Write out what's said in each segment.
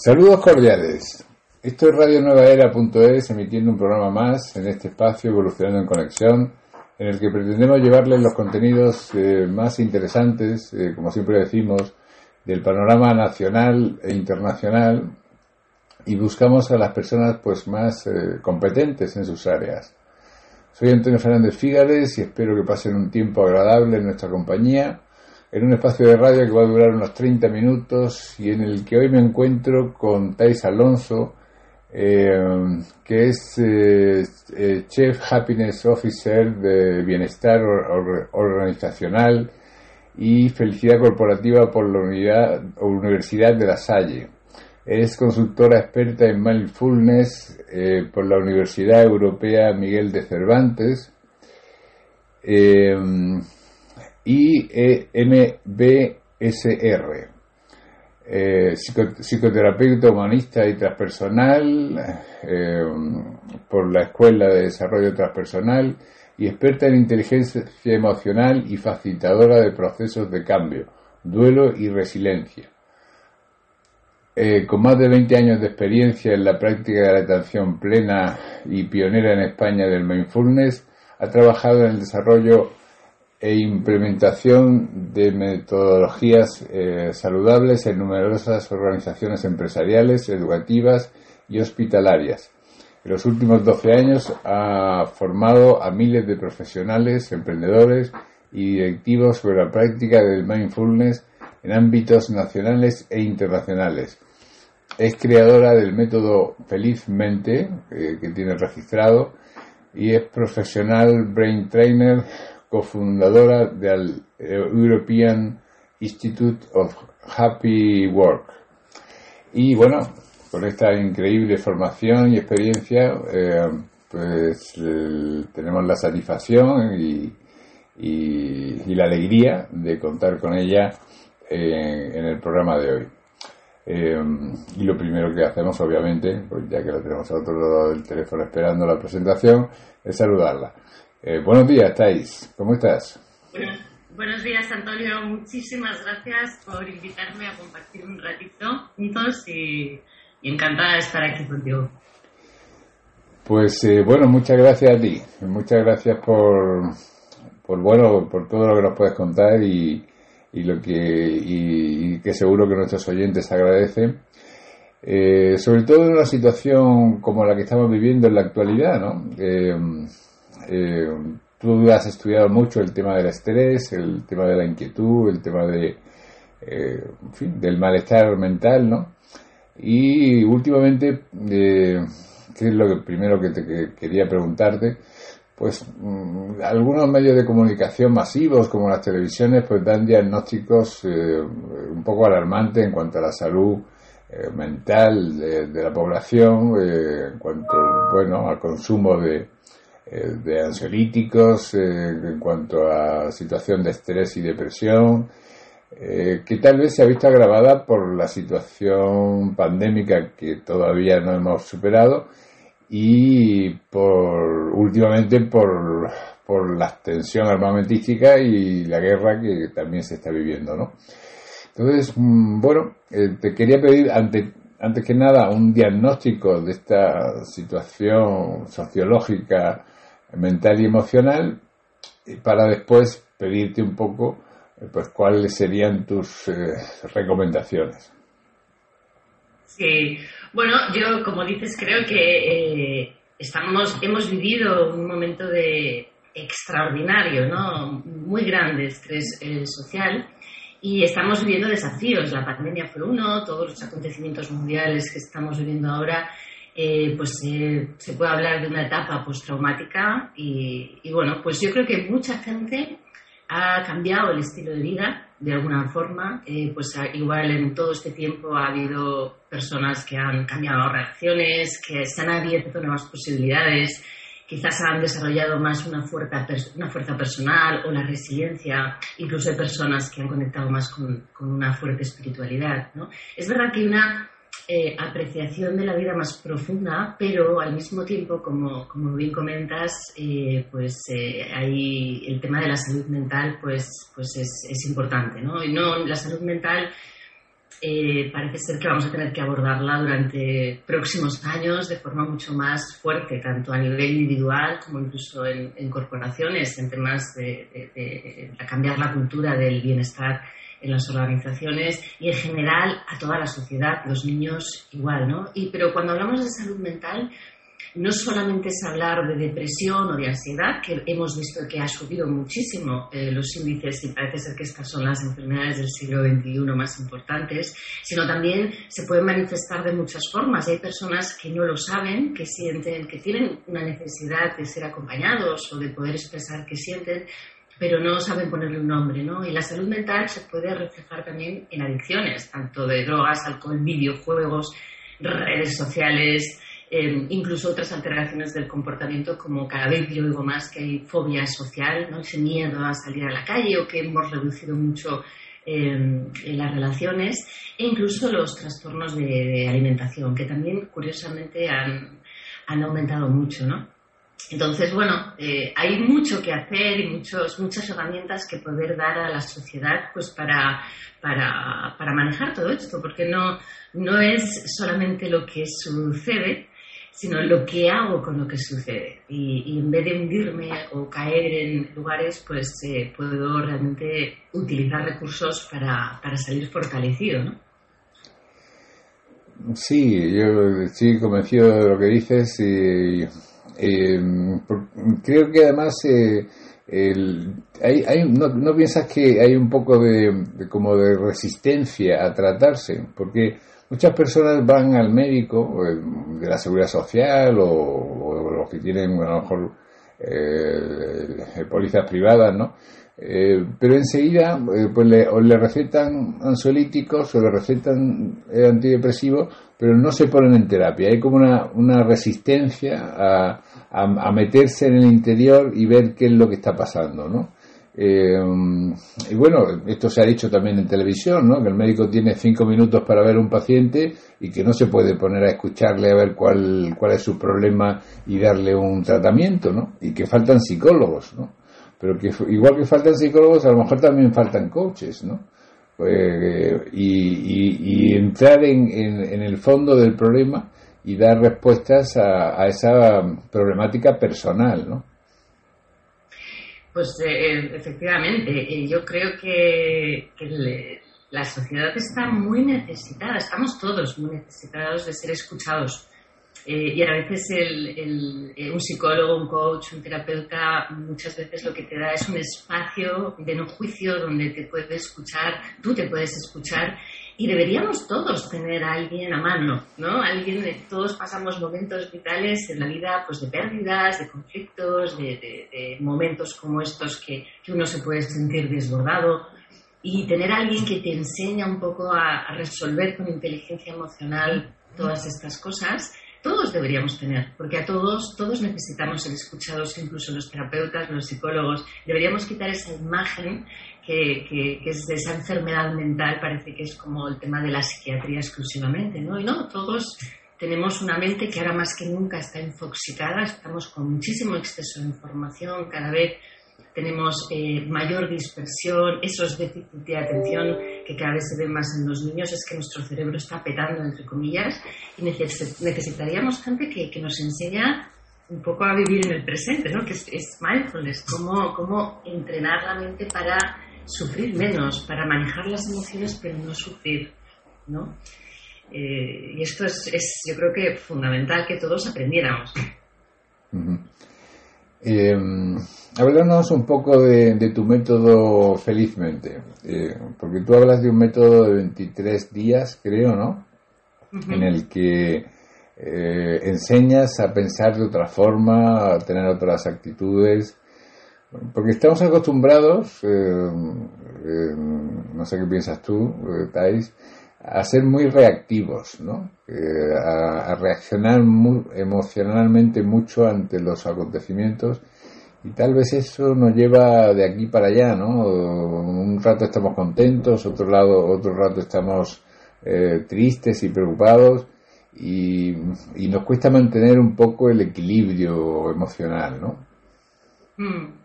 Saludos cordiales. Esto es radionuevaera.es emitiendo un programa más en este espacio Evolucionando en Conexión, en el que pretendemos llevarles los contenidos eh, más interesantes, eh, como siempre decimos, del panorama nacional e internacional y buscamos a las personas pues más eh, competentes en sus áreas. Soy Antonio Fernández Fígales y espero que pasen un tiempo agradable en nuestra compañía en un espacio de radio que va a durar unos 30 minutos y en el que hoy me encuentro con Thais Alonso, eh, que es eh, eh, Chef Happiness Officer de Bienestar Organizacional y Felicidad Corporativa por la Universidad de La Salle. Es consultora experta en Mindfulness por la Universidad Europea Miguel de Cervantes y MBSR. Eh, psicoterapeuta humanista y transpersonal eh, por la Escuela de Desarrollo Transpersonal y experta en inteligencia emocional y facilitadora de procesos de cambio, duelo y resiliencia. Eh, con más de 20 años de experiencia en la práctica de la atención plena y pionera en España del mindfulness, ha trabajado en el desarrollo e implementación de metodologías eh, saludables en numerosas organizaciones empresariales, educativas y hospitalarias. En los últimos 12 años ha formado a miles de profesionales, emprendedores y directivos sobre la práctica del mindfulness en ámbitos nacionales e internacionales. Es creadora del método Felizmente, eh, que tiene registrado, y es profesional brain trainer cofundadora del European Institute of Happy Work. Y bueno, con esta increíble formación y experiencia, eh, pues tenemos la satisfacción y, la alegría de contar con ella eh, en el programa de hoy. Eh, y lo primero que hacemos, obviamente, pues ya que la tenemos a otro lado del teléfono esperando la presentación, es saludarla. Eh, buenos días, Thais. ¿Cómo estás? Buenos, días, Antonio. Muchísimas gracias por invitarme a compartir un ratito juntos y, encantada de estar aquí contigo. Pues eh, bueno, muchas gracias a ti. Muchas gracias por, por bueno, por todo lo que nos puedes contar y, lo que y, que seguro que nuestros oyentes agradecen. Eh, sobre todo en una situación como la que estamos viviendo en la actualidad, ¿no? Eh, tú has estudiado mucho el tema del estrés, el tema de la inquietud, el tema de, eh, del malestar mental, ¿no? Y últimamente, eh, ¿qué es lo que primero que te quería preguntarte? Pues mm, algunos medios de comunicación masivos, como las televisiones, pues dan diagnósticos un poco alarmantes en cuanto a la salud mental de, la población, en cuanto, bueno, al consumo de, eh, de ansiolíticos, eh, en cuanto a situación de estrés y depresión, eh, que tal vez se ha visto agravada por la situación pandémica que todavía no hemos superado y por últimamente por, por la tensión armamentística y la guerra que también se está viviendo, ¿no? Entonces, mm, bueno, te quería pedir ante, antes que nada un diagnóstico de esta situación sociológica mental y emocional para después pedirte un poco eh, pues cuáles serían tus eh, recomendaciones. Sí, bueno, yo como dices creo que eh, estamos, hemos vivido un momento de extraordinario, ¿no? Muy grande estrés social y estamos viviendo desafíos. La pandemia fue uno, todos los acontecimientos mundiales que estamos viviendo ahora eh, pues eh, se puede hablar de una etapa postraumática y, y, bueno, pues yo creo que mucha gente ha cambiado el estilo de vida de alguna forma, eh, pues igual en todo este tiempo ha habido personas que han cambiado reacciones, que se han abierto nuevas posibilidades, quizás han desarrollado más una fuerza, una fuerza personal o la resiliencia, incluso hay personas que han conectado más con, una fuerte espiritualidad. ¿no? Es verdad que una eh, apreciación de la vida más profunda, pero al mismo tiempo, como, como bien comentas, eh, pues eh, ahí el tema de la salud mental pues, pues es, importante. ¿no? Y no, la salud mental parece ser que vamos a tener que abordarla durante próximos años de forma mucho más fuerte, tanto a nivel individual como incluso en, corporaciones, en temas de cambiar la cultura del bienestar en las organizaciones y en general a toda la sociedad, los niños igual, ¿no? Y, pero cuando hablamos de salud mental, no solamente es hablar de depresión o de ansiedad, que hemos visto que ha subido muchísimo eh, los índices y parece ser que estas son las enfermedades del siglo XXI más importantes, sino también se pueden manifestar de muchas formas. Hay personas que no lo saben, que sienten, que tienen una necesidad de ser acompañados o de poder expresar que sienten, pero no saben ponerle un nombre, ¿no? Y la salud mental se puede reflejar también en adicciones, tanto de drogas, alcohol, videojuegos, redes sociales, em, incluso otras alteraciones del comportamiento, como cada vez yo oigo más que hay fobia social, ¿no? ese miedo a salir a la calle o que hemos reducido mucho em, las relaciones, e incluso los trastornos de, alimentación, que también curiosamente han, han aumentado mucho, ¿no? Entonces, bueno, eh, hay mucho que hacer y muchos, muchas herramientas que poder dar a la sociedad pues para, para, para manejar todo esto, porque no, no es solamente lo que sucede, sino lo que hago con lo que sucede. Y, en vez de hundirme o caer en lugares, pues eh, puedo realmente utilizar recursos para, para salir fortalecido, ¿no? Sí, yo estoy convencido de lo que dices y eh, creo que además eh, hay, no, piensas que hay un poco de, como de resistencia a tratarse, porque muchas personas van al médico eh, de la seguridad social o, los que tienen a lo mejor eh, pólizas privadas, ¿no? Eh, pero enseguida pues le, o le recetan ansiolíticos o le recetan antidepresivos, pero no se ponen en terapia. Hay como una, una resistencia a, a, meterse en el interior y ver qué es lo que está pasando, ¿no? Eh, y bueno, esto se ha dicho también en televisión, ¿no? Que el médico tiene cinco minutos para ver a un paciente y que no se puede poner a escucharle a ver cuál, cuál es su problema y darle un tratamiento, ¿no? Y que faltan psicólogos, ¿no? Pero que igual que faltan psicólogos, a lo mejor también faltan coaches, ¿no? Pues, y, y, entrar en, en, el fondo del problema y dar respuestas a, esa problemática personal, ¿no? Pues eh, efectivamente, eh, yo creo que, la sociedad está muy necesitada, estamos todos muy necesitados de ser escuchados. Eh, y a veces el, un psicólogo, un coach, un terapeuta, muchas veces lo que te da es un espacio de no juicio donde te puedes escuchar, tú te puedes escuchar y deberíamos todos tener a alguien a mano, ¿no? Alguien, todos pasamos momentos vitales en la vida, pues de pérdidas, de conflictos, de, momentos como estos que, uno se puede sentir desbordado. Y tener a alguien que te enseña un poco a resolver con inteligencia emocional todas estas cosas, todos deberíamos tener, porque a todos, todos necesitamos ser escuchados, incluso los terapeutas, los psicólogos. Deberíamos quitar esa imagen que, es de esa enfermedad mental, parece que es como el tema de la psiquiatría exclusivamente, ¿no? Y no, todos tenemos una mente que ahora más que nunca está infoxicada, estamos con muchísimo exceso de información, cada vez tenemos eh, mayor dispersión, esos déficits de atención que cada vez se ven más en los niños, es que nuestro cerebro está petando, entre comillas, y necesitaríamos gente que, que nos enseña un poco a vivir en el presente, ¿no? que es, es mindfulness, cómo, cómo entrenar la mente para sufrir menos, para manejar las emociones pero no sufrir, ¿no? Eh, y esto es, es, yo creo que fundamental que todos aprendiéramos. Eh, háblanos un poco de, tu método felizmente, eh, porque tú hablas de un método de 23 días, creo, ¿no? En el que eh, enseñas a pensar de otra forma, a tener otras actitudes, Porque estamos acostumbrados, eh, eh, no sé qué piensas tú, eh, Thais, a ser muy reactivos, ¿no? a, reaccionar muy, emocionalmente mucho ante los acontecimientos y tal vez eso nos lleva de aquí para allá, ¿no? Un rato estamos contentos, otro lado, otro rato estamos tristes y preocupados y, y, nos cuesta mantener un poco el equilibrio emocional, ¿no? Mm.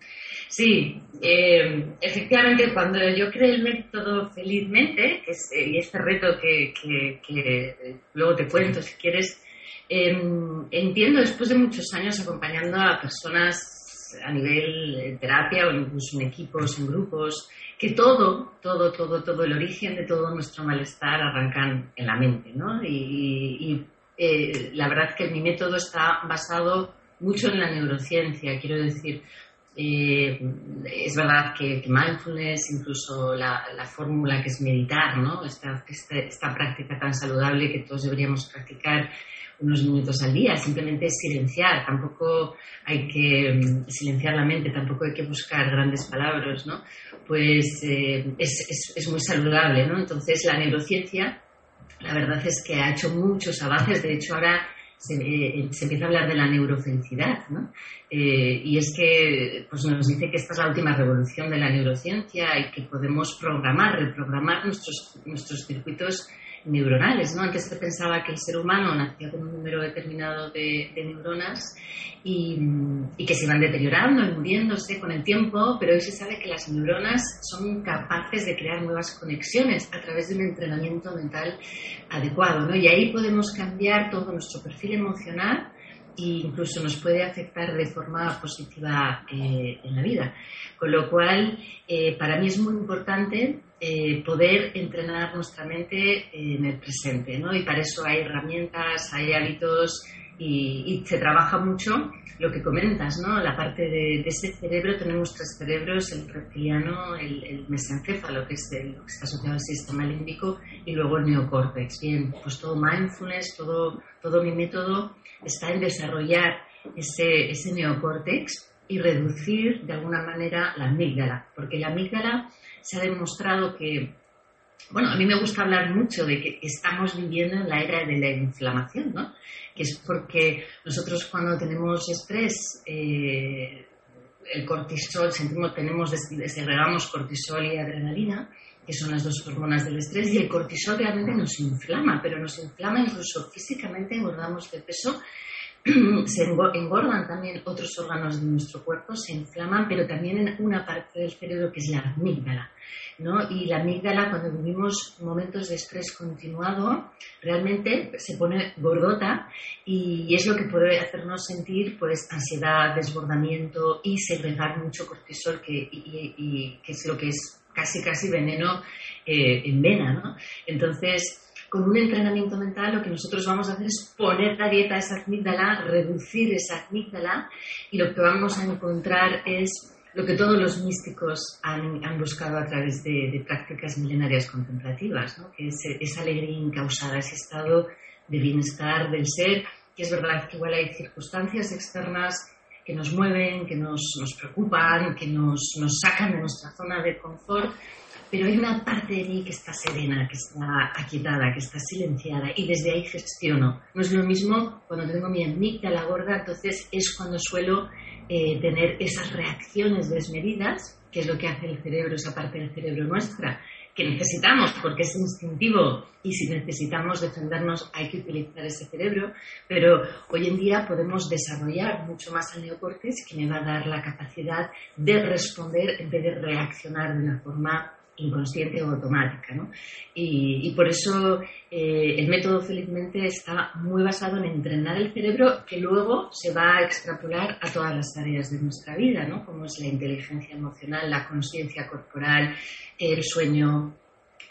Sí, eh, efectivamente, cuando yo creé el método felizmente, eh, y este reto que, luego te cuento si quieres, em, entiendo después de muchos años acompañando a personas a nivel terapia o incluso en equipos, en grupos, que todo, todo, todo, todo, el origen de todo nuestro malestar arrancan en la mente, ¿no? Y, eh, la verdad es que mi método está basado mucho en la neurociencia, quiero decir, eh, es verdad que, mindfulness, incluso la, fórmula que es meditar, ¿no? Esta, esta, práctica tan saludable que todos deberíamos practicar unos minutos al día, simplemente es silenciar, tampoco hay que mm, silenciar la mente, tampoco hay que buscar grandes palabras, ¿no? Pues eh, es, es, muy saludable, ¿no? Entonces la neurociencia, la verdad es que ha hecho muchos avances, de hecho ahora eh, se, empieza a hablar de la neurofelicidad, ¿no? Eh, y es que pues nos dice que esta es la última revolución de la neurociencia y que podemos programar, reprogramar nuestros, nuestros circuitos neuronales, ¿no? Antes se pensaba que el ser humano nacía con un número determinado de, neuronas y, que se iban deteriorando y muriéndose con el tiempo, pero hoy se sabe que las neuronas son capaces de crear nuevas conexiones a través de un entrenamiento mental adecuado, ¿no? Y ahí podemos cambiar todo nuestro perfil emocional e incluso nos puede afectar de forma positiva eh, en la vida. Con lo cual, eh, para mí es muy importante eh, poder entrenar nuestra mente en el presente, ¿no? Y para eso hay herramientas, hay hábitos y, se trabaja mucho lo que comentas, ¿no? La parte de, ese cerebro, tenemos tres cerebros, el reptiliano, el, el mesencéfalo, que es el, lo que está asociado al sistema límbico, y luego el neocórtex. Bien, pues todo mindfulness, todo, todo mi método está en desarrollar ese, ese neocórtex y reducir de alguna manera la amígdala, porque la amígdala se ha demostrado que, bueno, a mí me gusta hablar mucho de que estamos viviendo en la era de la inflamación, ¿no? Que es porque nosotros cuando tenemos estrés, eh, el cortisol, sentimos, tenemos, segregamos cortisol y adrenalina, que son las dos hormonas del estrés, y el cortisol realmente nos inflama, pero nos inflama incluso físicamente, engordamos de peso se engordan también otros órganos de nuestro cuerpo, se inflaman, pero también en una parte del cerebro que es la amígdala. ¿no? Y la amígdala, cuando vivimos momentos de estrés continuado, realmente se pone gordota y es lo que puede hacernos sentir pues, ansiedad, desbordamiento y segregar mucho cortisol, que, y, que es lo que es casi casi veneno eh, en vena. ¿no? Entonces, con un entrenamiento mental lo que nosotros vamos a hacer es poner la dieta a esa amígdala, reducir esa amígdala y lo que vamos a encontrar es lo que todos los místicos han, buscado a través de, prácticas milenarias contemplativas, ¿no? que es esa alegría incausada, ese estado de bienestar del ser, que es verdad que igual hay circunstancias externas que nos mueven, que nos, nos preocupan, que nos, nos sacan de nuestra zona de confort, pero hay una parte de mí que está serena, que está aquietada, que está silenciada y desde ahí gestiono. No es lo mismo cuando tengo mi amígdala gorda, entonces es cuando suelo eh, tener esas reacciones desmedidas, que es lo que hace el cerebro, esa parte del cerebro nuestra, que necesitamos porque es instintivo y si necesitamos defendernos hay que utilizar ese cerebro, pero hoy en día podemos desarrollar mucho más el neocórtex que me va a dar la capacidad de responder en vez de reaccionar de una forma inconsciente o automática. ¿no? Y, por eso eh, el método felizmente está muy basado en entrenar el cerebro que luego se va a extrapolar a todas las áreas de nuestra vida, ¿no? como es la inteligencia emocional, la conciencia corporal, el sueño.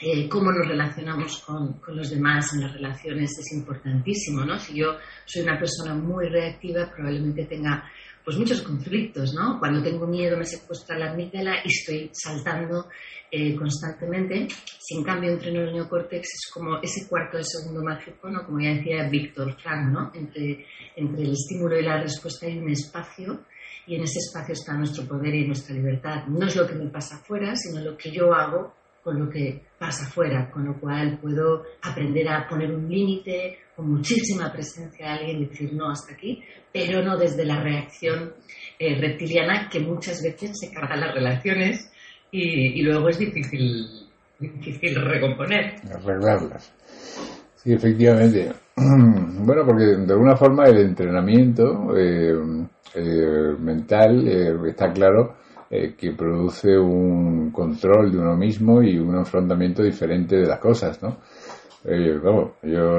Eh, cómo nos relacionamos con, con, los demás en las relaciones es importantísimo, ¿no? Si yo soy una persona muy reactiva, probablemente tenga pues muchos conflictos, ¿no? Cuando tengo miedo me secuestra la amígdala y estoy saltando eh, constantemente. Sin cambio, entre el neocórtex es como ese cuarto de segundo mágico, ¿no? como ya decía Víctor Frank, ¿no? entre, entre el estímulo y la respuesta hay un espacio y en ese espacio está nuestro poder y nuestra libertad. No es lo que me pasa afuera, sino lo que yo hago con lo que pasa afuera, con lo cual puedo aprender a poner un límite con muchísima presencia de alguien decir no hasta aquí, pero no desde la reacción eh, reptiliana que muchas veces se carga las relaciones y, luego es difícil, difícil recomponer. Arreglarlas. Sí, efectivamente. Bueno, porque de alguna forma el entrenamiento eh, eh, mental está claro que produce un control de uno mismo y un afrontamiento diferente de las cosas, ¿no? yo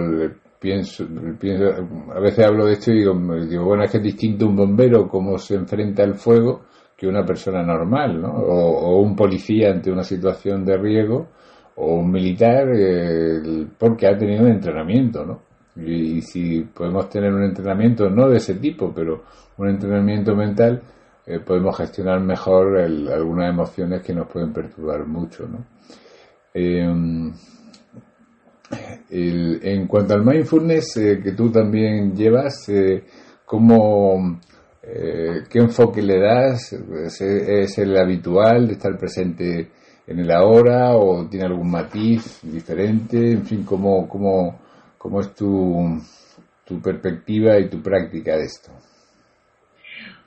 pienso, a veces hablo de esto y digo, bueno, es que es distinto un bombero cómo se enfrenta al fuego que una persona normal, ¿no? O, o un policía ante una situación de riesgo o un militar eh, porque ha tenido un entrenamiento, ¿no? Y, si podemos tener un entrenamiento, no de ese tipo, pero un entrenamiento mental, eh, podemos gestionar mejor algunas emociones que nos pueden perturbar mucho, ¿no? En cuanto al mindfulness eh, que tú también llevas, ¿cómo, ¿qué enfoque le das? ¿Es, el habitual de estar presente en el ahora o tiene algún matiz diferente? En fin, ¿cómo, cómo, cómo es tu, tu perspectiva y tu práctica de esto?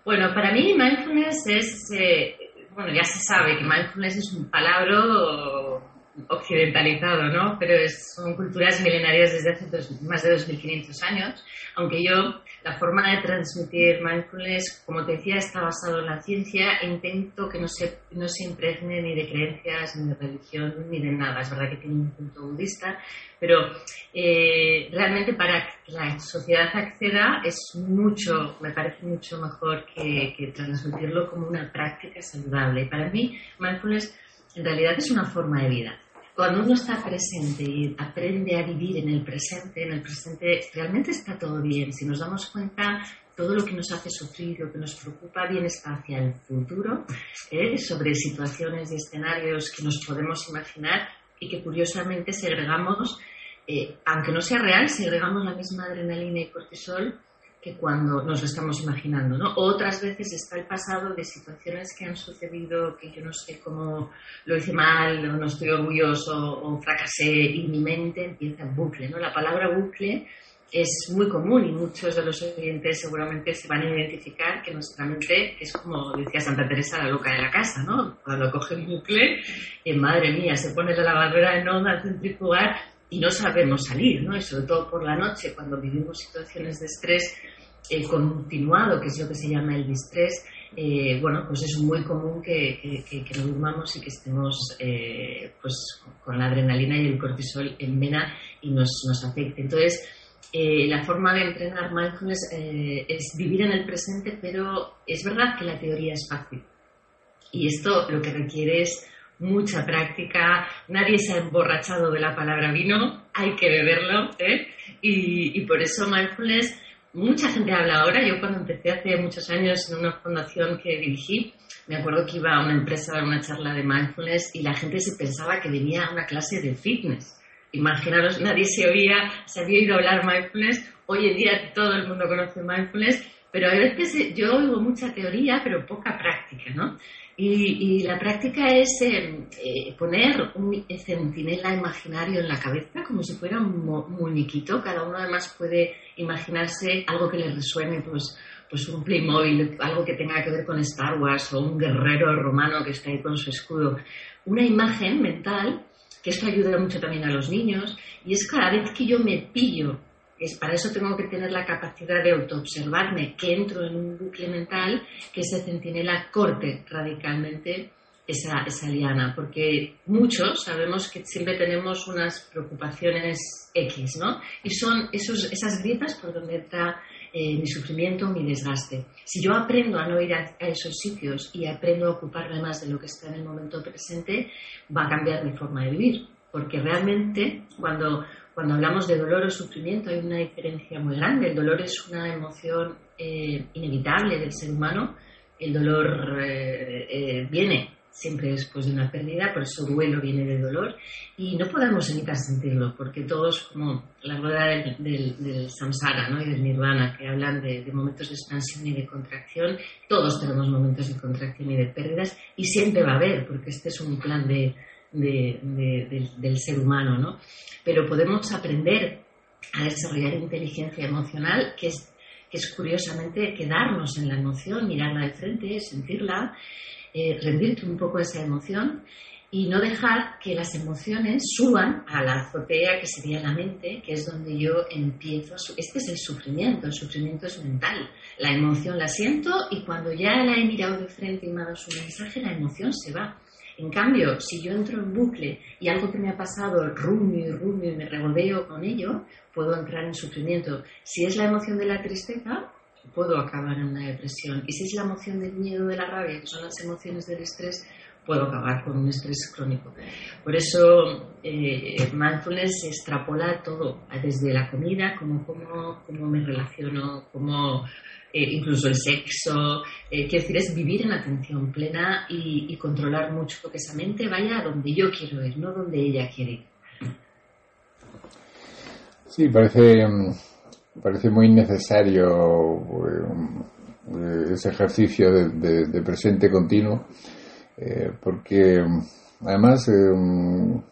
Bueno, para mí mindfulness es, eh, bueno, ya se sabe que mindfulness es un palabra occidentalizado, ¿no? Pero son culturas milenarias desde hace más de 2.500 años, aunque yo la forma de transmitir mindfulness, como te decía, está basado en la ciencia e intento que no se, no se impregne ni de creencias, ni de religión, ni de nada. Es verdad que tiene un punto budista, pero eh, realmente para que la sociedad acceda es mucho, me parece mucho mejor que, que transmitirlo como una práctica saludable. Y para mí, mindfulness en realidad es una forma de vida cuando uno está presente y aprende a vivir en el presente, en el presente realmente está todo bien. Si nos damos cuenta, todo lo que nos hace sufrir, lo que nos preocupa, bien está hacia el futuro, ¿eh? sobre situaciones y escenarios que nos podemos imaginar y que curiosamente segregamos, eh, aunque no sea real, segregamos la misma adrenalina y cortisol que cuando nos lo estamos imaginando, ¿no? Otras veces está el pasado de situaciones que han sucedido que yo no sé cómo lo hice mal, o no estoy orgulloso, o fracasé, y mi mente empieza en bucle, ¿no? La palabra bucle es muy común y muchos de los oyentes seguramente se van a identificar que nuestra mente es como decía Santa Teresa, la loca de la casa, ¿no? Cuando coge un bucle, eh, madre mía, se pone la lavadora en onda centrifugar y no sabemos salir, ¿no? Y sobre todo por la noche, cuando vivimos situaciones de estrés eh, continuado, que es lo que se llama el distrés, eh, bueno, pues es muy común que, que, que, no durmamos y que estemos eh, pues con la adrenalina y el cortisol en vena y nos, nos afecte. Entonces, la forma de entrenar mindfulness es vivir en el presente, pero es verdad que la teoría es fácil. Y esto lo que requiere es mucha práctica. Nadie se ha emborrachado de la palabra vino, hay que beberlo. Y, y por eso mindfulness mucha gente habla ahora. Yo cuando empecé hace muchos años en una fundación que dirigí, me acuerdo que iba a una empresa a dar una charla de mindfulness y la gente se pensaba que venía a una clase de fitness. Imaginaros, nadie se oía, se había oído hablar mindfulness. Hoy en día todo el mundo conoce mindfulness, pero a veces yo oigo mucha teoría, pero poca práctica, ¿no? Y, la práctica es eh, eh, poner un centinela imaginario en la cabeza, como si fuera un muñequito. Cada uno además puede imaginarse algo que le resuene, pues, pues un Playmobil, algo que tenga que ver con Star Wars o un guerrero romano que está ahí con su escudo. Una imagen mental, que esto ayuda mucho también a los niños, y es cada vez que yo me pillo es, para eso tengo que tener la capacidad de autoobservarme, que entro en un bucle mental, que ese centinela corte radicalmente esa, esa liana, porque muchos sabemos que siempre tenemos unas preocupaciones X, ¿no? Y son esos, esas grietas por donde entra eh, mi sufrimiento, mi desgaste. Si yo aprendo a no ir a, a, esos sitios y aprendo a ocuparme más de lo que está en el momento presente, va a cambiar mi forma de vivir. Porque realmente cuando cuando hablamos de dolor o sufrimiento hay una diferencia muy grande. El dolor es una emoción eh, inevitable del ser humano. El dolor eh, eh, viene siempre después de una pérdida, por eso duelo viene de dolor, y no podemos evitar sentirlo, porque todos, como la rueda del, samsara ¿no? y del nirvana, que hablan de, momentos de expansión y de contracción, todos tenemos momentos de contracción y de pérdidas, y siempre va a haber, porque este es un plan de, del ser humano, ¿no? Pero podemos aprender a desarrollar inteligencia emocional, que es, que es curiosamente quedarnos en la emoción, mirarla de frente, sentirla, eh, rendirte un poco esa emoción y no dejar que las emociones suban a la azotea que sería la mente, que es donde yo empiezo a... Este es el sufrimiento, el sufrimiento es mental. La emoción la siento y cuando ya la he mirado de frente y me ha dado su mensaje, la emoción se va. En cambio, si yo entro en bucle y algo que me ha pasado rumio y rumio y me regodeo con ello, puedo entrar en sufrimiento. Si es la emoción de la tristeza, puedo acabar en una depresión. Y si es la emoción del miedo, de la rabia, que son las emociones del estrés, puedo acabar con un estrés crónico. Por eso eh, mindfulness extrapola todo, desde la comida, cómo, cómo, me relaciono, cómo eh, incluso el sexo. Eh, quiero decir, es vivir en atención plena y, controlar mucho que esa mente vaya a donde yo quiero ir, no donde ella quiere ir. Sí, parece, parece muy necesario eh, ese ejercicio de, presente continuo, eh, porque además eh,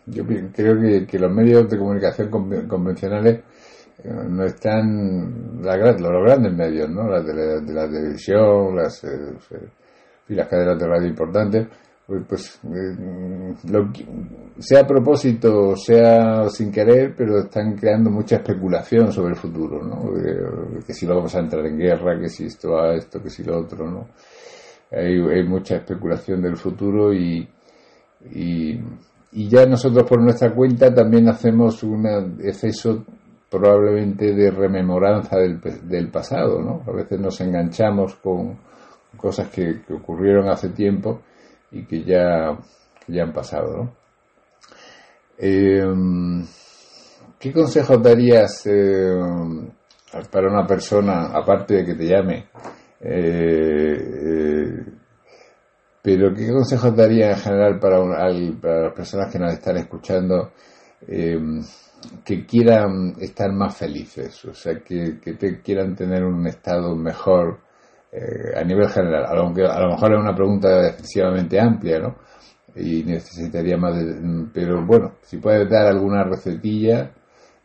yo creo que, los medios de comunicación convencionales no están los grandes medios, ¿no? La, de la televisión, las, y las cadenas de radio importantes, pues, pues eh, sea a propósito, sea sin querer, pero están creando mucha especulación sobre el futuro, ¿no? Eh, que si vamos a entrar en guerra, que si esto va esto, que si lo otro, ¿no? Hay, mucha especulación del futuro y, y, ya nosotros por nuestra cuenta también hacemos un exceso probablemente de rememoranza del, del pasado, ¿no? A veces nos enganchamos con cosas que, ocurrieron hace tiempo y que ya, ya han pasado. ¿no? Em, ¿Qué consejos darías em, para una persona, aparte de que te llame, eh, eh, pero qué consejos darías en general para, para las personas que nos están escuchando em, que quieran estar más felices, o sea, que, que te, quieran tener un estado mejor eh, a nivel general, aunque a lo mejor es una pregunta excesivamente amplia, ¿no? Y necesitaría más de, pero bueno, si puedes dar alguna recetilla,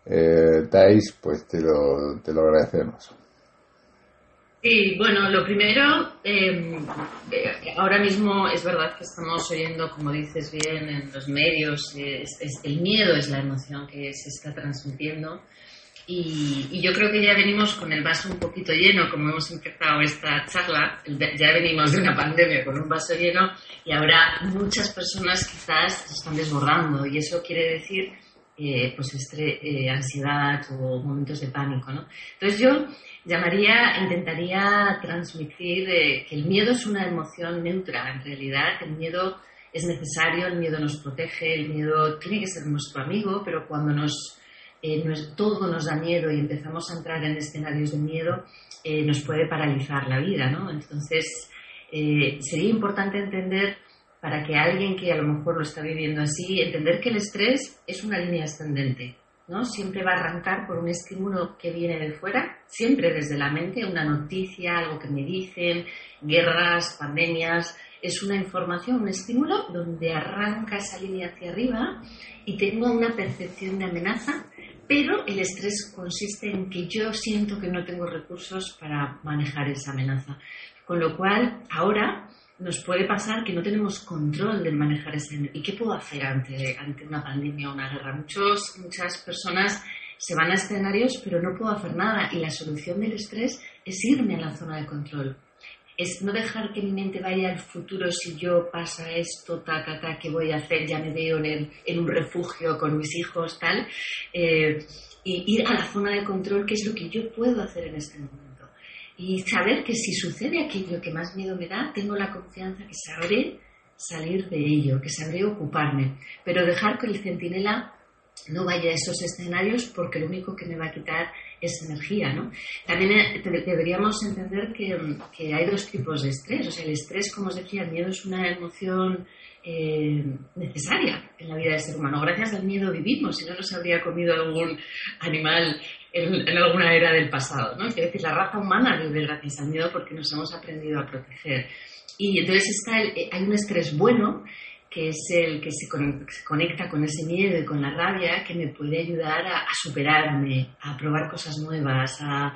eh, Thais, pues te lo, te lo agradecemos. Sí, bueno, lo primero, em, eh, ahora mismo es verdad que estamos oyendo, como dices bien, en los medios, el miedo es la emoción que se está transmitiendo. Y, yo creo que ya venimos con el vaso un poquito lleno, como hemos empezado esta charla, ya venimos de una pandemia con un vaso lleno y ahora muchas personas quizás se están desbordando y eso quiere decir eh, pues eh, ansiedad o momentos de pánico. ¿no? Entonces yo llamaría, intentaría transmitir eh, que el miedo es una emoción neutra, en realidad el miedo es necesario, el miedo nos protege, el miedo tiene que ser nuestro amigo, pero cuando nos eh, todo nos da miedo y empezamos a entrar en escenarios de miedo, nos puede paralizar la vida, ¿no? Entonces, sería importante entender, para que alguien que a lo mejor lo está viviendo así, entender que el estrés es una línea ascendente, ¿no? Siempre va a arrancar por un estímulo que viene de fuera, siempre desde la mente, una noticia, algo que me dicen, guerras, pandemias, es una información, un estímulo donde arranca esa línea hacia arriba y tengo una percepción de amenaza pero el estrés consiste en que yo siento que no tengo recursos para manejar esa amenaza. Con lo cual, ahora nos puede pasar que no tenemos control de manejar esa ¿Y qué puedo hacer ante, ante una pandemia o una guerra? Muchos, muchas personas se van a escenarios, pero no puedo hacer nada. Y la solución del estrés es irme a la zona de control es no dejar que mi mente vaya al futuro si yo pasa esto, ta, ta, ta, ¿qué voy a hacer? Ya me veo en, en un refugio con mis hijos, tal. Eh, y ir a la zona de control, qué es lo que yo puedo hacer en este momento. Y saber que si sucede aquello que más miedo me da, tengo la confianza que sabré salir de ello, que sabré ocuparme. Pero dejar que el centinela no vaya a esos escenarios porque lo único que me va a quitar es energía, ¿no? También eh, deberíamos entender que, hay dos tipos de estrés. O sea, el estrés, como os decía, el miedo es una emoción eh, necesaria en la vida del ser humano. Gracias al miedo vivimos, si no nos habría comido algún animal en, alguna era del pasado. ¿no? Quiero decir, la raza humana vive gracias al miedo porque nos hemos aprendido a proteger. Y entonces está eh, hay un estrés bueno que es el que se conecta con ese miedo y con la rabia, que me puede ayudar a, superarme, a probar cosas nuevas, a,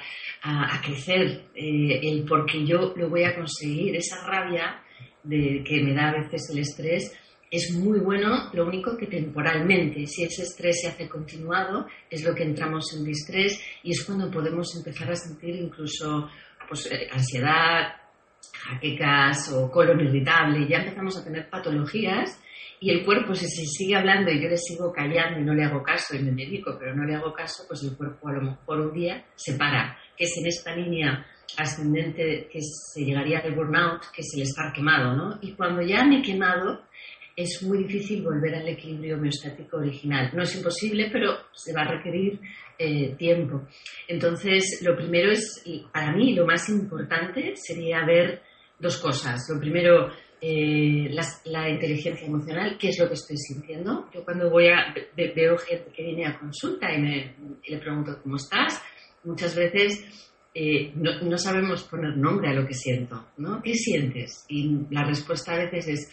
crecer, eh, el porque yo lo voy a conseguir. Esa rabia de, que me da a veces el estrés es muy bueno, lo único que temporalmente, si ese estrés se hace continuado, es lo que entramos en distrés y es cuando podemos empezar a sentir incluso pues, eh, ansiedad, jaquecas o colon irritable, ya empezamos a tener patologías y el cuerpo, si se sigue hablando y yo le sigo callando y no le hago caso y me medico, pero no le hago caso, pues el cuerpo a lo mejor un día se para, que es en esta línea ascendente que se llegaría al burnout, que es el estar quemado, ¿no? Y cuando ya me he quemado, es muy difícil volver al equilibrio homeostático original. No es imposible, pero se va a requerir eh, tiempo. Entonces, lo primero es, para mí, lo más importante sería ver dos cosas. Lo primero, eh, la, inteligencia emocional, qué es lo que estoy sintiendo. Yo cuando voy a, veo gente que viene a consulta y, me, le pregunto cómo estás, muchas veces eh, no, sabemos poner nombre a lo que siento, ¿no? ¿Qué sientes? Y la respuesta a veces es,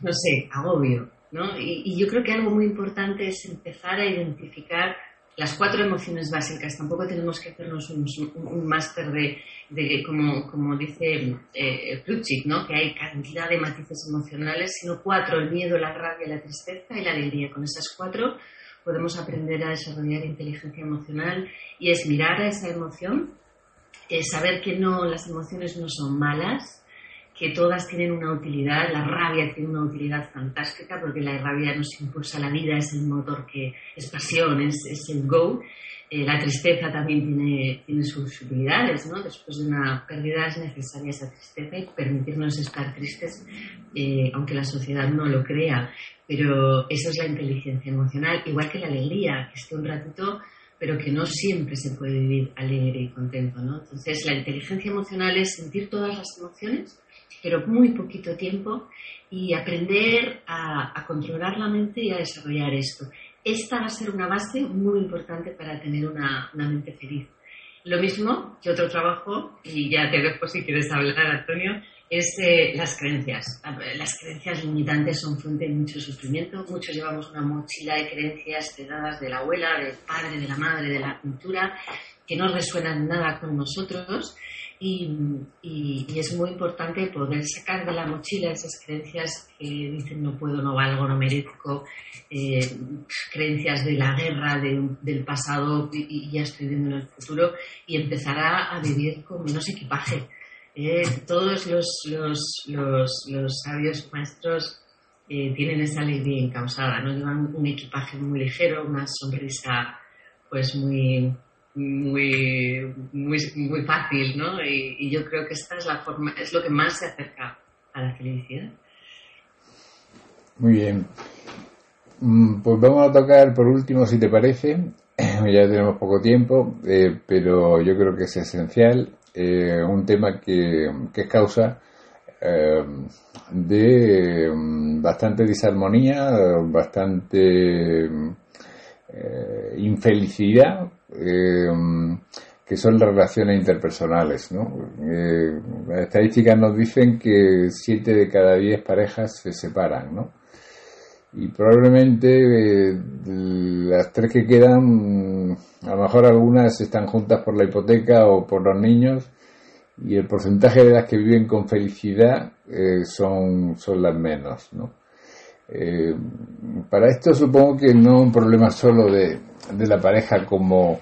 no sé, agobio, ¿no? Y, yo creo que algo muy importante es empezar a identificar las cuatro emociones básicas. Tampoco tenemos que hacernos un, máster de, como, como dice eh, ¿no? que hay cantidad de matices emocionales, sino cuatro, el miedo, la rabia, la tristeza y la alegría. Con esas cuatro podemos aprender a desarrollar inteligencia emocional y es mirar a esa emoción, saber que no, las emociones no son malas, que todas tienen una utilidad, la rabia tiene una utilidad fantástica porque la rabia nos impulsa la vida, es el motor que es pasión, es el go. Eh, la tristeza también tiene, tiene sus utilidades, ¿no? Después de una pérdida es necesaria esa tristeza y permitirnos estar tristes, eh, aunque la sociedad no lo crea. Pero eso es la inteligencia emocional, igual que la alegría, que esté un ratito pero que no siempre se puede vivir alegre y contento, ¿no? Entonces, la inteligencia emocional es sentir todas las emociones, pero muy poquito tiempo y aprender a, controlar la mente y a desarrollar esto. Esta va a ser una base muy importante para tener una, mente feliz. Lo mismo que otro trabajo, y ya te dejo si quieres hablar, Antonio, es eh, las creencias. Las creencias limitantes son fuente de mucho sufrimiento. Muchos llevamos una mochila de creencias heredadas de la abuela, del padre, de la madre, de la cultura, que no resuenan nada con nosotros y, es muy importante poder sacar de la mochila esas creencias que dicen no puedo, no valgo, no merezco, eh, creencias de la guerra, del pasado y, ya estoy viendo en el futuro y empezar a, vivir con menos equipaje. Eh, todos los, los, sabios maestros eh, tienen esa alegría encausada, ¿no? llevan un equipaje muy ligero, una sonrisa pues muy, muy, muy, muy fácil, ¿no? Y, yo creo que esta es la forma, es lo que más se acerca a la felicidad. Muy bien. Mm, pues vamos a tocar por último, si te parece, ya tenemos poco tiempo, eh, pero yo creo que es esencial, eh, un tema que, que es causa eh, de mm, bastante disarmonía, bastante infelicidad eh, que son las relaciones interpersonales. ¿no? Eh, las estadísticas nos dicen que 7 de cada 10 parejas se separan. ¿no? Y probablemente eh, las tres que quedan, a lo mejor algunas están juntas por la hipoteca o por los niños, y el porcentaje de las que viven con felicidad son, son las menos. ¿no? Para esto supongo que no es un problema solo de, la pareja como,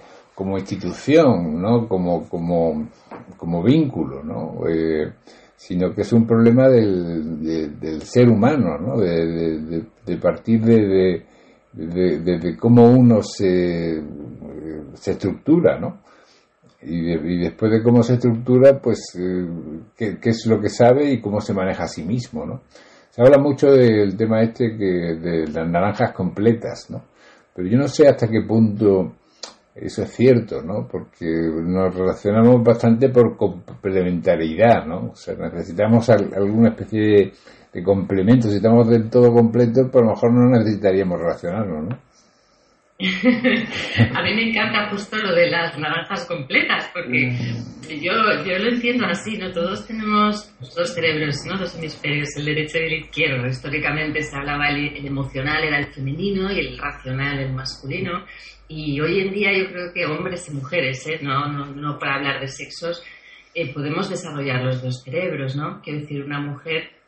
institución, ¿no? Como, como, vínculo, ¿no? Eh, sino que es un problema del, ser humano, ¿no? De, partir de, cómo uno se, se estructura, ¿no? Y, y, después de cómo se estructura, pues, eh, qué, qué, es lo que sabe y cómo se maneja a sí mismo, ¿no? Se habla mucho del tema este que de las naranjas completas, ¿no? Pero yo no sé hasta qué punto eso es cierto, ¿no? Porque nos relacionamos bastante por complementariedad, ¿no? O sea, necesitamos alguna especie de complemento. Si estamos del todo completos, pues a lo mejor no necesitaríamos relacionarnos, ¿no? a mí me encanta justo lo de las naranjas completas, porque mm. yo, yo lo entiendo así, ¿no? Todos tenemos dos cerebros, ¿no? Dos hemisferios, el derecho y el izquierdo. Históricamente se hablaba el, emocional era el femenino y el racional el masculino. Y hoy en día yo creo que hombres y mujeres, ¿eh? no, no, no para hablar de sexos, eh, podemos desarrollar los dos cerebros, ¿no? Quiero decir, una mujer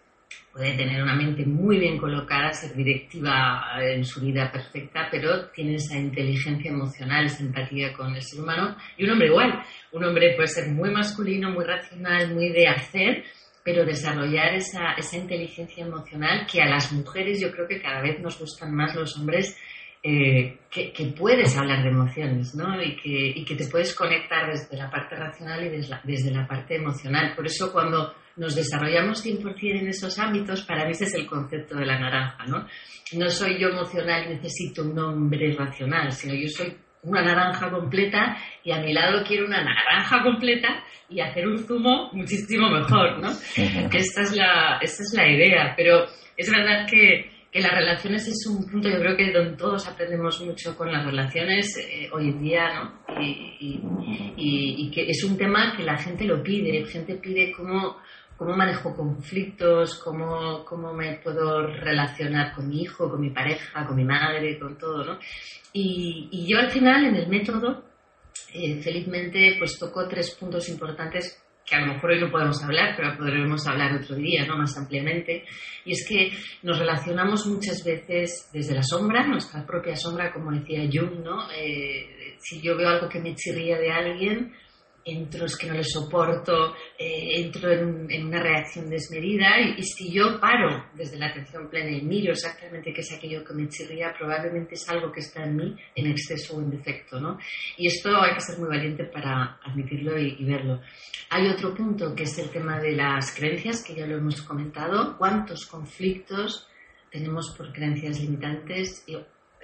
puede tener una mente muy bien colocada, ser directiva en su vida perfecta, pero tiene esa inteligencia emocional, esa empatía con el ser humano. Y un hombre igual. Un hombre puede ser muy masculino, muy racional, muy de hacer, pero desarrollar esa, esa inteligencia emocional que a las mujeres yo creo que cada vez nos gustan más los hombres. Eh, que, puedes hablar de emociones, ¿no? Y que, y que te puedes conectar desde la parte racional y desde desde la parte emocional. Por eso cuando nos desarrollamos 100% en esos ámbitos, para mí ese es el concepto de la naranja, ¿no? No soy yo emocional y necesito un hombre racional, sino yo soy una naranja completa y a mi lado quiero una naranja completa y hacer un zumo muchísimo mejor, ¿no? Que esta es la, esta es la idea, pero es verdad que, que las relaciones es un punto, yo creo que donde todos aprendemos mucho con las relaciones eh, hoy en día, ¿no? Y, y, que es un tema que la gente lo pide, la gente pide cómo cómo manejo conflictos, cómo, cómo me puedo relacionar con mi hijo, con mi pareja, con mi madre, con todo, ¿no? Y, yo al final en el método, eh, felizmente, pues toco tres puntos importantes que a lo mejor hoy no podemos hablar, pero podremos hablar otro día, ¿no? Más ampliamente. Y es que nos relacionamos muchas veces desde la sombra, nuestra propia sombra, como decía Jung, ¿no? Eh, si yo veo algo que me chirría de alguien, entro, es que no le soporto, eh, entro en, una reacción desmedida y, si yo paro desde la atención plena y miro exactamente qué es aquello que me chirría, probablemente es algo que está en mí en exceso o en defecto, ¿no? Y esto hay que ser muy valiente para admitirlo y, verlo. Hay otro punto que es el tema de las creencias, que ya lo hemos comentado. ¿Cuántos conflictos tenemos por creencias limitantes?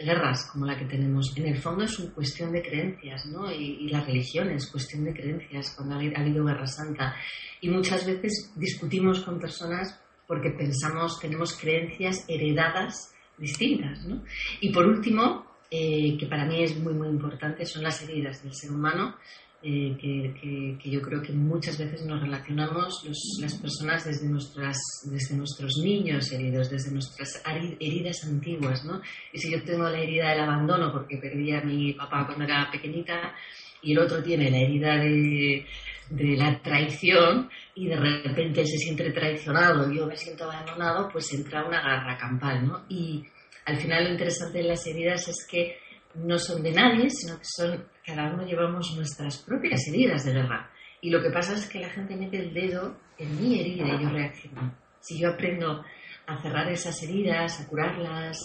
Guerras como la que tenemos, en el fondo es una cuestión de creencias, ¿no? Y, la religión es cuestión de creencias cuando ha, habido guerra santa. Y muchas veces discutimos con personas porque pensamos, tenemos creencias heredadas distintas, ¿no? Y por último, eh, que para mí es muy, muy importante, son las heridas del ser humano eh, que, yo creo que muchas veces nos relacionamos las personas desde, nuestras, desde nuestros niños heridos, desde nuestras heridas antiguas, ¿no? Y si yo tengo la herida del abandono porque perdí a mi papá cuando era pequeñita y el otro tiene la herida de, de la traición y de repente él se siente traicionado yo me siento abandonado, pues entra una garra campal, ¿no? Y al final lo interesante de las heridas es que no son de nadie, sino que son, cada uno llevamos nuestras propias heridas de guerra. Y lo que pasa es que la gente mete el dedo en mi herida y yo reacciono. Si yo aprendo a cerrar esas heridas, a curarlas,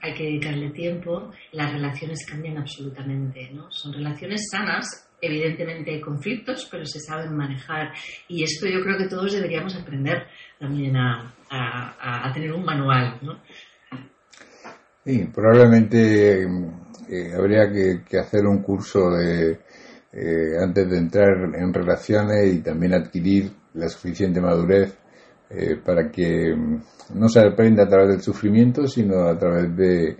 hay que dedicarle tiempo, las relaciones cambian absolutamente, ¿no? Son relaciones sanas, evidentemente hay conflictos, pero se saben manejar. Y esto yo creo que todos deberíamos aprender también a, a tener un manual, ¿no? Sí, probablemente eh, habría que, hacer un curso de, eh, antes de entrar en relaciones y también adquirir la suficiente madurez eh, para que mm, no se aprenda a través del sufrimiento, sino a través de,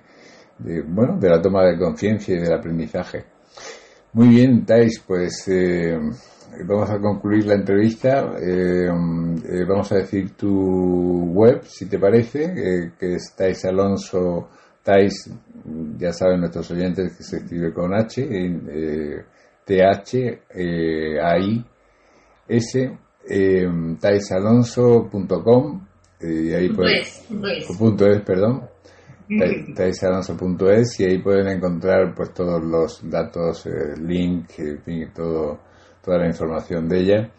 bueno, de la toma de conciencia y del aprendizaje. Muy bien, Thais, pues vamos a concluir la entrevista. vamos a decir tu web, si te parece, que es Thais Alonso Thais, ya saben nuestros oyentes que se escribe con H, eh, T-H-A-I, S, eh, taisalonso.com, eh, y ahí pueden, punto es, perdón, taisalonso.es, y ahí pueden encontrar pues todos los datos, eh, link, en fin, todo, toda la información de ella,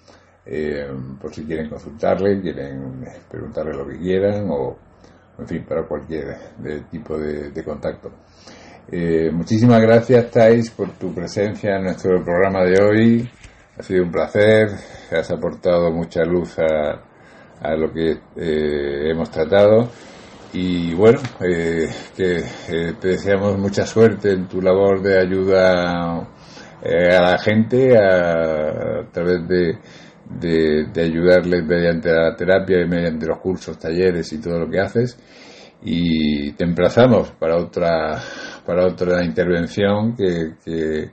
eh, por si quieren consultarle, quieren preguntarle lo que quieran o en fin, para cualquier tipo de, contacto. Eh, muchísimas gracias, Thais, por tu presencia en nuestro programa de hoy. Ha sido un placer, has aportado mucha luz a, a lo que eh, hemos tratado. Y bueno, eh, que te deseamos mucha suerte en tu labor de ayuda a la gente a, través de, de, de ayudarles mediante la terapia y mediante los cursos, talleres y todo lo que haces. Y te emplazamos para otra, para otra intervención que, que,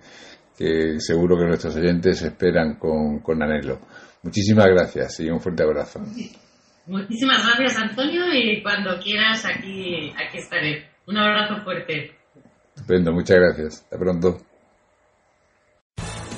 que seguro que nuestros oyentes esperan con, con anhelo. Muchísimas gracias y un fuerte abrazo. Muchísimas gracias, Antonio, y cuando quieras aquí, aquí estaré. Un abrazo fuerte. Estupendo, muchas gracias. Hasta pronto.